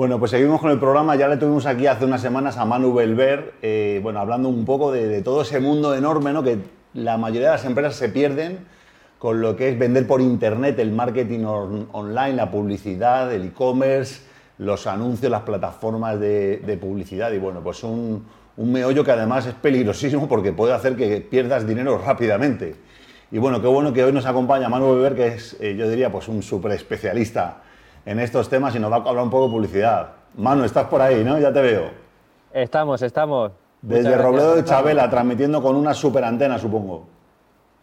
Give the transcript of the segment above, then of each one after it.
Bueno, pues seguimos con el programa. Ya le tuvimos aquí hace unas semanas a Manu Belver, eh, bueno, hablando un poco de, todo ese mundo enorme, ¿no? Que la mayoría de las empresas se pierden con lo que es vender por internet, el marketing online, la publicidad, el e-commerce, los anuncios, las plataformas de, publicidad. Y bueno, pues un, meollo que además es peligrosísimo porque puede hacer que pierdas dinero rápidamente. Y bueno, qué bueno que hoy nos acompaña Manu Belver, que es, eh, yo diría, pues un súper especialista en estos temas y nos va a hablar un poco de publicidad. Manu, estás por ahí, ¿no? Ya te veo. Estamos, estamos. Desde Robledo de Chabela, transmitiendo con una super antena, supongo.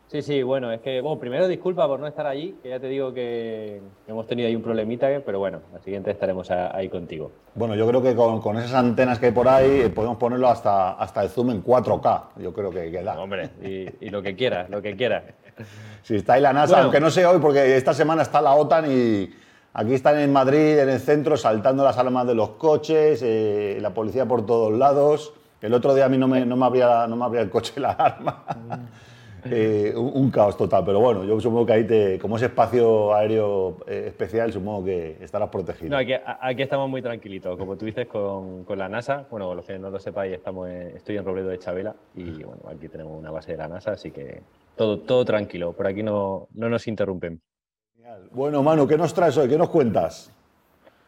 Sí, sí, bueno, es que, bueno, primero disculpa por no estar allí, que ya te digo que hemos tenido ahí un problemita, pero bueno, al siguiente estaremos ahí contigo. Bueno, yo creo que con, esas antenas que hay por ahí eh, podemos ponerlo hasta, hasta el zoom en 4K, yo creo que queda. Hombre, y, lo que quieras, lo que quieras. Si está ahí la NASA, aunque no sé hoy, porque esta semana está la OTAN y Aquí están en Madrid, en el centro, saltando las alarmas de los coches, eh, la policía por todos lados. El otro día a mí no me, no me, abría, no me abría el coche la alarma. Eh, un, caos total, pero bueno, yo supongo que ahí, te, como es espacio aéreo eh, especial, supongo que estarás protegido. No, aquí, aquí estamos muy tranquilitos, como tú dices, con, con, la NASA. Bueno, los que no lo sepáis, estamos estoy en Robledo de Chabela y bueno, aquí tenemos una base de la NASA, así que todo, todo tranquilo, por aquí no, no nos interrumpen. Bueno, Manu, ¿qué nos traes hoy? ¿Qué nos cuentas?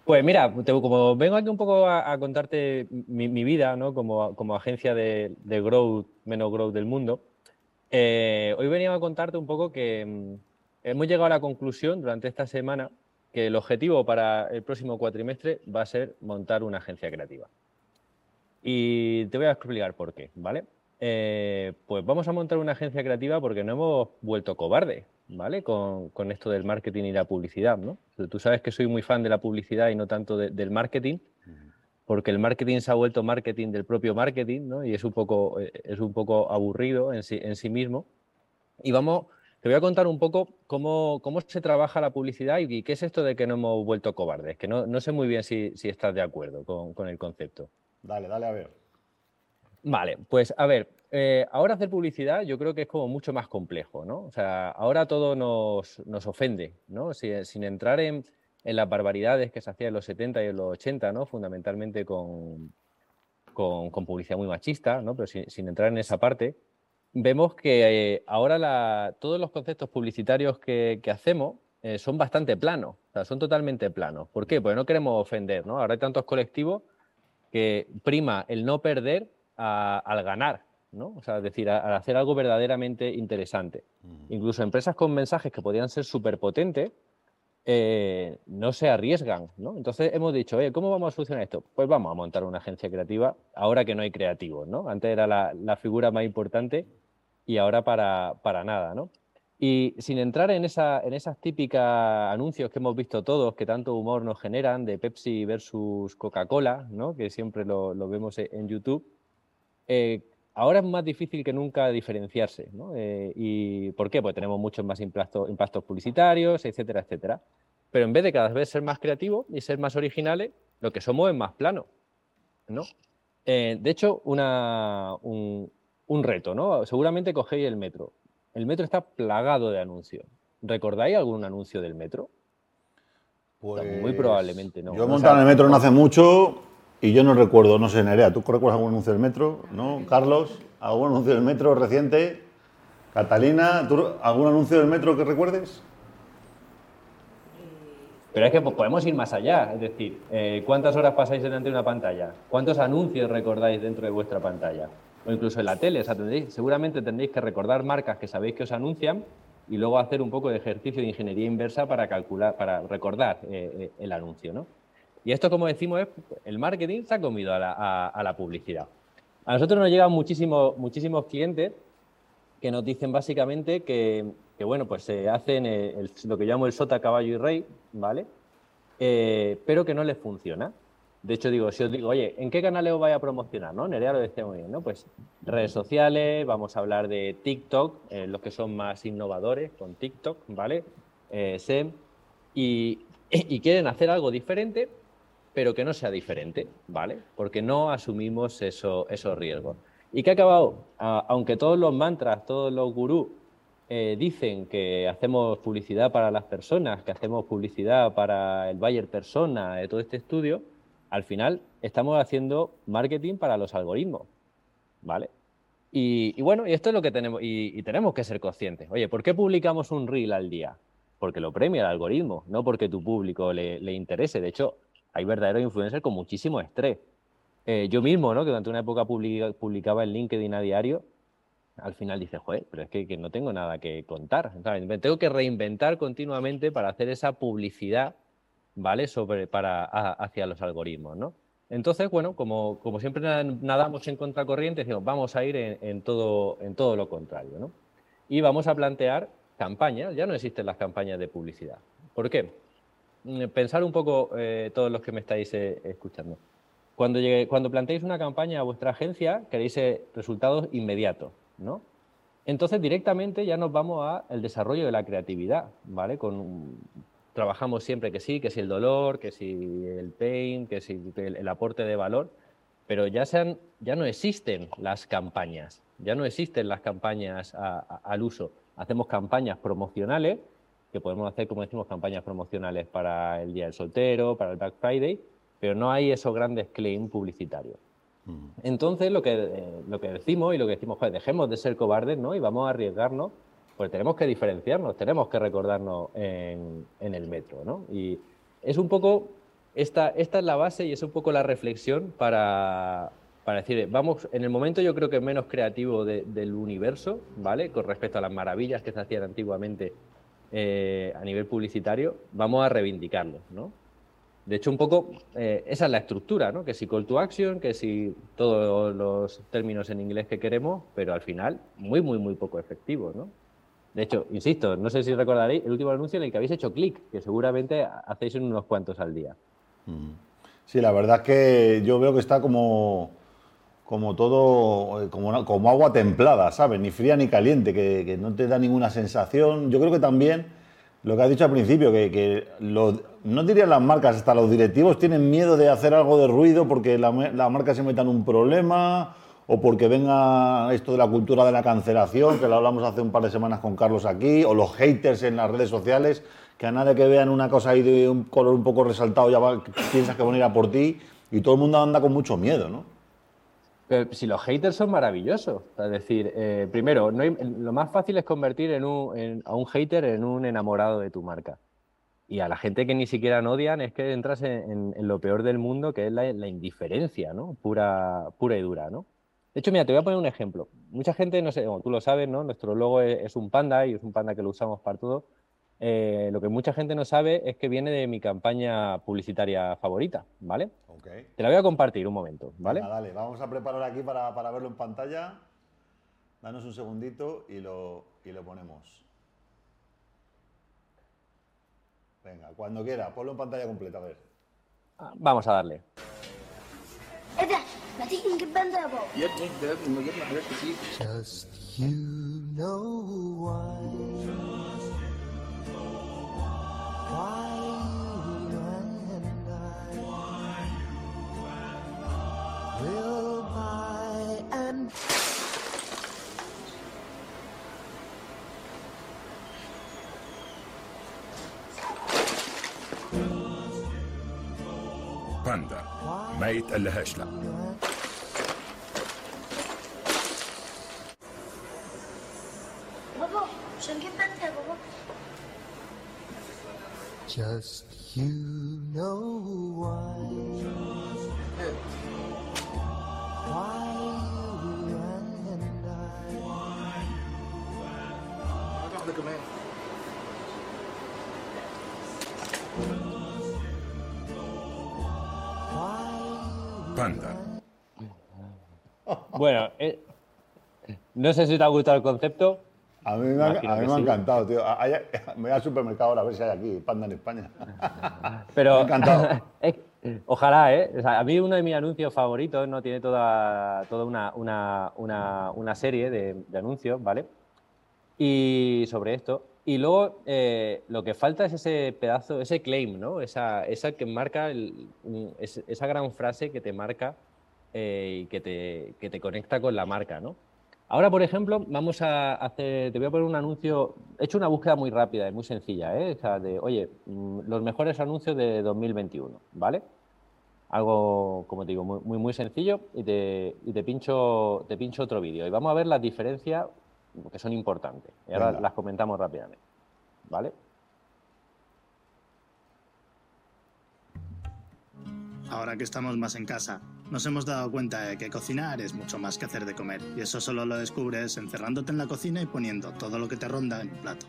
Pues mira, como vengo aquí un poco a, contarte mi, vida, ¿no? Como, como agencia de, growth, menos growth del mundo, eh, hoy venía a contarte un poco que mm, hemos llegado a la conclusión durante esta semana que el objetivo para el próximo cuatrimestre va a ser montar una agencia creativa. Y te voy a explicar por qué, ¿vale? Eh, pues vamos a montar una agencia creativa porque no hemos vuelto cobarde. ¿Vale? Con, esto del marketing y la publicidad, ¿no? Tú sabes que soy muy fan de la publicidad y no tanto del marketing, porque el marketing se ha vuelto marketing del propio marketing, ¿no? Y es un poco, eh, es un poco aburrido en sí, en sí mismo. Y vamos, te voy a contar un poco cómo, cómo se trabaja la publicidad y, qué es esto de que no hemos vuelto cobardes, que no, no sé muy bien si, si estás de acuerdo con, con el concepto. Dale, dale a ver. Vale, pues a ver, eh, ahora hacer publicidad yo creo que es como mucho más complejo, ¿no? O sea, ahora todo nos, nos ofende, ¿no? sin entrar en, las barbaridades que se hacían en los 70 y en los 80, ¿no? Fundamentalmente con, con, publicidad muy machista, ¿no? Pero sin, entrar en esa parte, vemos que eh, ahora todos los conceptos publicitarios que, hacemos eh, son bastante planos, son totalmente planos. ¿Por qué? Porque no queremos ofender, ¿no? Ahora hay tantos colectivos que prima el no perder al ganar, ¿no? O sea, es decir, al hacer algo verdaderamente interesante. Incluso empresas con mensajes que podrían ser súper potentes eh, no se arriesgan, ¿no? Entonces hemos dicho, oye, ¿cómo vamos a solucionar esto? Pues vamos a montar una agencia creativa ahora que no hay creativos, ¿no? Antes era la, figura más importante y ahora para, para, nada, ¿no? Y sin entrar en, esa, en esas típicas anuncios que hemos visto todos, que tanto humor nos generan, de Pepsi versus Coca-Cola, ¿no? que siempre lo, lo vemos en YouTube, eh, ahora es más difícil que nunca diferenciarse. ¿no? Eh, ¿Y por qué? Pues tenemos muchos más impactos, impactos publicitarios, etcétera, etcétera. Pero en vez de cada vez ser más creativos y ser más originales, lo que somos es más plano. ¿no? Eh, de hecho, una, un, reto, ¿no? Seguramente cogéis el metro. El metro está plagado de anuncios. ¿Recordáis algún anuncio del metro? Pues, muy probablemente no. Yo he montado en el metro no hace mucho y yo no recuerdo, no sé, Nerea, ¿tú recuerdas algún anuncio del metro? ¿No? Carlos, ¿algún anuncio del metro reciente? Catalina, ¿tú, ¿algún anuncio del metro que recuerdes? Pero es que podemos ir más allá, es decir, eh, ¿cuántas horas pasáis delante de una pantalla? ¿Cuántos anuncios recordáis dentro de vuestra pantalla? O incluso en la tele, o sea, seguramente tendréis que recordar marcas que sabéis que os anuncian y luego hacer un poco de ejercicio de ingeniería inversa para calcular, para recordar eh, eh, el anuncio, ¿no? Y esto, como decimos, es el marketing se ha comido a la, publicidad. A nosotros nos llegan muchísimos, muchísimos clientes que nos dicen básicamente que, bueno, pues se hacen lo que llamo el sota, caballo y rey, ¿vale? Eh, pero que no les funciona. De hecho, digo, si os digo, oye, ¿en qué canales os vais a promocionar? ¿no? Nerea lo decía muy bien, ¿no? Pues redes sociales, vamos a hablar de TikTok, eh, los que son más innovadores con TikTok, ¿vale? Eh, SEM, y, quieren hacer algo diferente, pero que no sea diferente, ¿vale? Porque no asumimos eso, esos riesgos. ¿Y qué ha acabado? aunque todos los mantras, todos los gurús eh, dicen que hacemos publicidad para las personas, que hacemos publicidad para el buyer persona de todo este estudio, al final estamos haciendo marketing para los algoritmos, ¿vale? Y, bueno, y esto es lo que tenemos, y, tenemos que ser conscientes. Oye, ¿por qué publicamos un reel al día? Porque lo premia el algoritmo, no porque tu público le, interese. De hecho, hay verdaderos influencers con muchísimo estrés. Eh, yo mismo, ¿no? que durante una época publicaba en LinkedIn a diario, al final dices, joder, pero es que, no tengo nada que contar. Me tengo que reinventar continuamente para hacer esa publicidad, ¿vale? Sobre, para, hacia los algoritmos, ¿no? Entonces, bueno, como, como siempre nadamos en contracorriente, decimos, vamos a ir en, todo, en todo lo contrario, ¿no? Y vamos a plantear campañas, ya no existen las campañas de publicidad. ¿Por qué? Mm, pensar un poco eh, todos los que me estáis eh, escuchando. Cuando, llegue, cuando planteéis una campaña a vuestra agencia, queréis eh, resultados inmediatos, ¿no? Entonces, directamente ya nos vamos al desarrollo de la creatividad, ¿vale? Trabajamos siempre que sí, que si el dolor, que si el pain, que si el, aporte de valor, pero ya, sean, ya no existen las campañas, ya no existen las campañas al uso. Hacemos campañas promocionales, que podemos hacer, como decimos, campañas promocionales para el Día del Soltero, para el Black Friday, pero no hay esos grandes claims publicitarios. Mm. Entonces, lo que, eh, lo que decimos y lo que decimos, joder, dejemos de ser cobardes ¿no? y vamos a arriesgarnos pues tenemos que diferenciarnos, tenemos que recordarnos en, el metro, ¿no? Y es un poco, esta, esta es la base y es un poco la reflexión para, para decir, vamos, en el momento yo creo que menos creativo del universo, ¿vale? Con respecto a las maravillas que se hacían antiguamente eh, a nivel publicitario, vamos a reivindicarlo, ¿no? De hecho, un poco eh, esa es la estructura, ¿no? Que si call to action, que si todos los términos en inglés que queremos, pero al final muy, muy, muy poco efectivo, ¿no? De hecho, insisto, no sé si recordaréis el último anuncio en el que habéis hecho clic, que seguramente hacéis en unos cuantos al día. Mm. Sí, la verdad es que yo veo que está como, como todo, eh, como, como agua templada, ¿sabes? Ni fría ni caliente, que, no te da ninguna sensación. Yo creo que también, lo que has dicho al principio, que, no diría las marcas, hasta los directivos tienen miedo de hacer algo de ruido porque la, la marca se meta en un problema o porque venga esto de la cultura de la cancelación, que lo hablamos hace un par de semanas con Carlos aquí, o los haters en las redes sociales, que a nadie que vean una cosa ahí de un color un poco resaltado ya piensas que van a ir a por ti, y todo el mundo anda con mucho miedo, ¿no? Pero si los haters son maravillosos, es decir, eh, primero, lo más fácil es convertir a un hater en un enamorado de tu marca. Y a la gente que ni siquiera odian es que entras en, lo peor del mundo, que es la, indiferencia, ¿no? Pura, pura y dura, ¿no? De hecho, mira, te voy a poner un ejemplo. Mucha gente, no sé, tú lo sabes, ¿no? Nuestro logo es, un panda y es un panda que lo usamos para todo. Lo que mucha gente no sabe es que viene de mi campaña publicitaria favorita, ¿vale? Okay. Te la voy a compartir un momento, ¿vale? Venga, dale, vamos a preparar aquí para, para, verlo en pantalla. Danos un segundito y lo, y lo ponemos. Venga, cuando quiera, ponlo en pantalla completa, a ver. Vamos a darle. Just you know why. Will buy and باندا ما يتقلهاش لا Just you know why. Panda. Bueno, eh, no sé si te ha gustado el concepto. A mí me, ha, encantado, tío. Me voy al supermercado ahora a ver si hay aquí panda en España. Pero, me ha encantado. ojalá, ¿eh? a mí uno de mis anuncios favoritos no tiene toda, toda una, una, serie de, anuncios, ¿vale? Y sobre esto. Y luego eh, lo que falta es ese pedazo, ese claim, ¿no? Esa, esa que marca, esa gran frase que te marca eh, y que te, que te conecta con la marca, ¿no? Ahora, por ejemplo, vamos a hacer, te voy a poner un anuncio, he hecho una búsqueda muy rápida y muy sencilla, ¿eh? O sea, de, oye, mm, los mejores anuncios de 2021, ¿vale? algo, como te digo, muy, muy, muy sencillo y te, y te pincho, te pincho otro vídeo. Y vamos a ver las diferencias que son importantes. Y ahora Venga. las comentamos rápidamente. ¿Vale? Ahora que estamos más en casa, nos hemos dado cuenta de que cocinar es mucho más que hacer de comer, y eso solo lo descubres encerrándote en la cocina y poniendo todo lo que te ronda en un plato.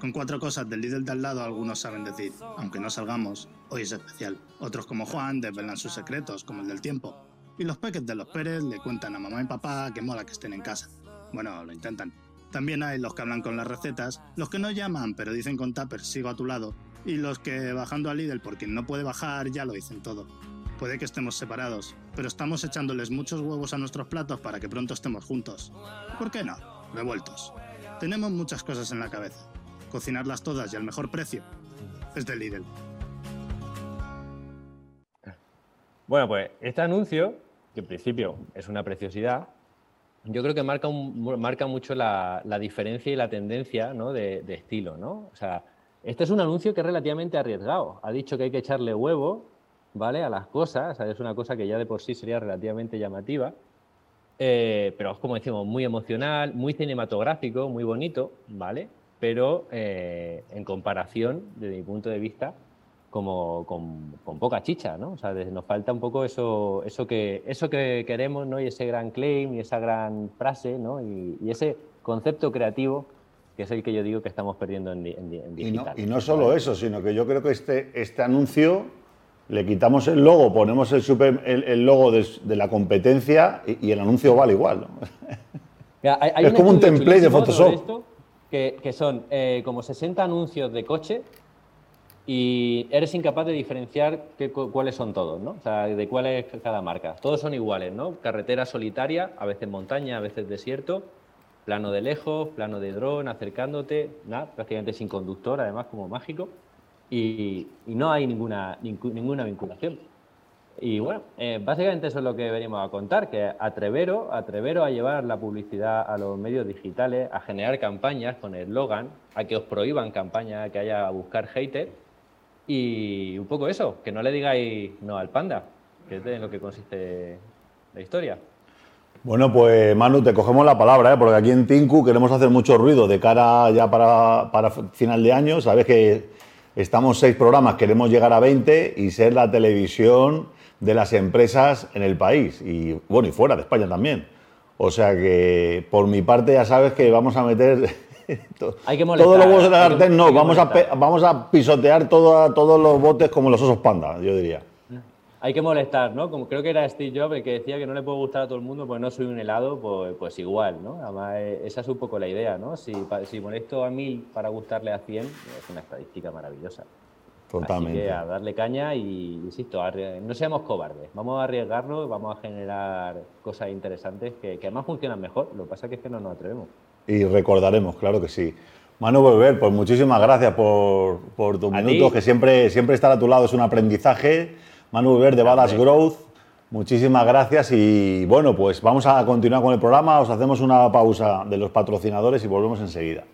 Con cuatro cosas del Lidl de al lado algunos saben decir, aunque no salgamos, hoy es especial. Otros como Juan desvelan sus secretos, como el del tiempo. Y los peques de los Pérez le cuentan a mamá y papá que mola que estén en casa. Bueno, lo intentan. También hay los que hablan con las recetas, los que no llaman pero dicen con tupper sigo a tu lado, y los que bajando a Lidl por quien no puede bajar ya lo dicen todo. Puede que estemos separados, pero estamos echándoles muchos huevos a nuestros platos para que pronto estemos juntos. ¿Por qué no? Revueltos. Tenemos muchas cosas en la cabeza. Cocinarlas todas y al mejor precio es de Lidl. Bueno, pues este anuncio, que en principio es una preciosidad, yo creo que marca, un- marca mucho la, la diferencia y la tendencia ¿no? de, de estilo, ¿no? O sea, este es un anuncio que es relativamente arriesgado. Ha dicho que hay que echarle huevo, ¿vale? A las cosas, o sea, es una cosa que ya de por sí sería relativamente llamativa, eh, pero es como decimos, muy emocional, muy cinematográfico, muy bonito, ¿vale? Pero eh, en comparación, desde mi punto de vista, como con, con poca chicha, ¿no? O sea, nos falta un poco eso, eso, que, eso que queremos, ¿no? Y ese gran claim y esa gran frase, ¿no? Y, y ese concepto creativo que es el que yo digo que estamos perdiendo en, en en Y no, digital. y no solo eso, sino que yo creo que este, este anuncio le quitamos el logo, ponemos el, super- el, el logo de, de la competencia y, y el anuncio vale igual. ¿no? Mira, hay- hay Es como un template de Photoshop. esto que, que son eh, como 60 anuncios de coche y eres incapaz de diferenciar qué- cu- cuáles son todos, ¿no? O sea, de cuál es cada marca. Todos son iguales, ¿no? Carretera solitaria, a veces montaña, a veces desierto, plano de lejos, plano de dron, acercándote, nada, prácticamente sin conductor, además, como mágico. Y, y no hay ninguna, ninguna vinculación. Y bueno, eh, básicamente eso es lo que venimos a contar, que atreveros, atreveros a llevar la publicidad a los medios digitales, a generar campañas con eslogan, a que os prohíban campañas, que haya a buscar haters y un poco eso, que no le digáis no al panda, que es de lo que consiste la historia. Bueno, pues Manu, te cogemos la palabra, ¿eh? porque aquí en Tinku queremos hacer mucho ruido de cara ya para, para final de año. Sabes que estamos seis programas, queremos llegar a 20 y ser la televisión de las empresas en el país y bueno, y fuera de España también. O sea que por mi parte ya sabes que vamos a meter to- Hay que molestar, todos los huevos de la sartén, no, vamos a, molestar. vamos a pisotear todo- todos los botes como los osos panda, yo diría. Hay que molestar, ¿no? Como creo que era Steve Jobs el que decía que no le puede gustar a todo el mundo, pues no soy un helado, pues, pues igual, ¿no? Además, eh, esa es un poco la idea, ¿no? Si, si molesto a mil para gustarle a 100, es una estadística maravillosa. Así Totalmente. que a darle caña y, insisto, no seamos cobardes. Vamos a arriesgarnos, vamos a generar cosas interesantes que, que además funcionan mejor. Lo que pasa que es que no nos atrevemos. Y recordaremos, claro que sí. Manu Volver, pues muchísimas gracias por, por tus minutos, ti. que siempre, siempre estar a tu lado es un aprendizaje. Manu Volver de Balas. Growth, muchísimas gracias y bueno, pues vamos a continuar con el programa, os hacemos una pausa de los patrocinadores y volvemos enseguida.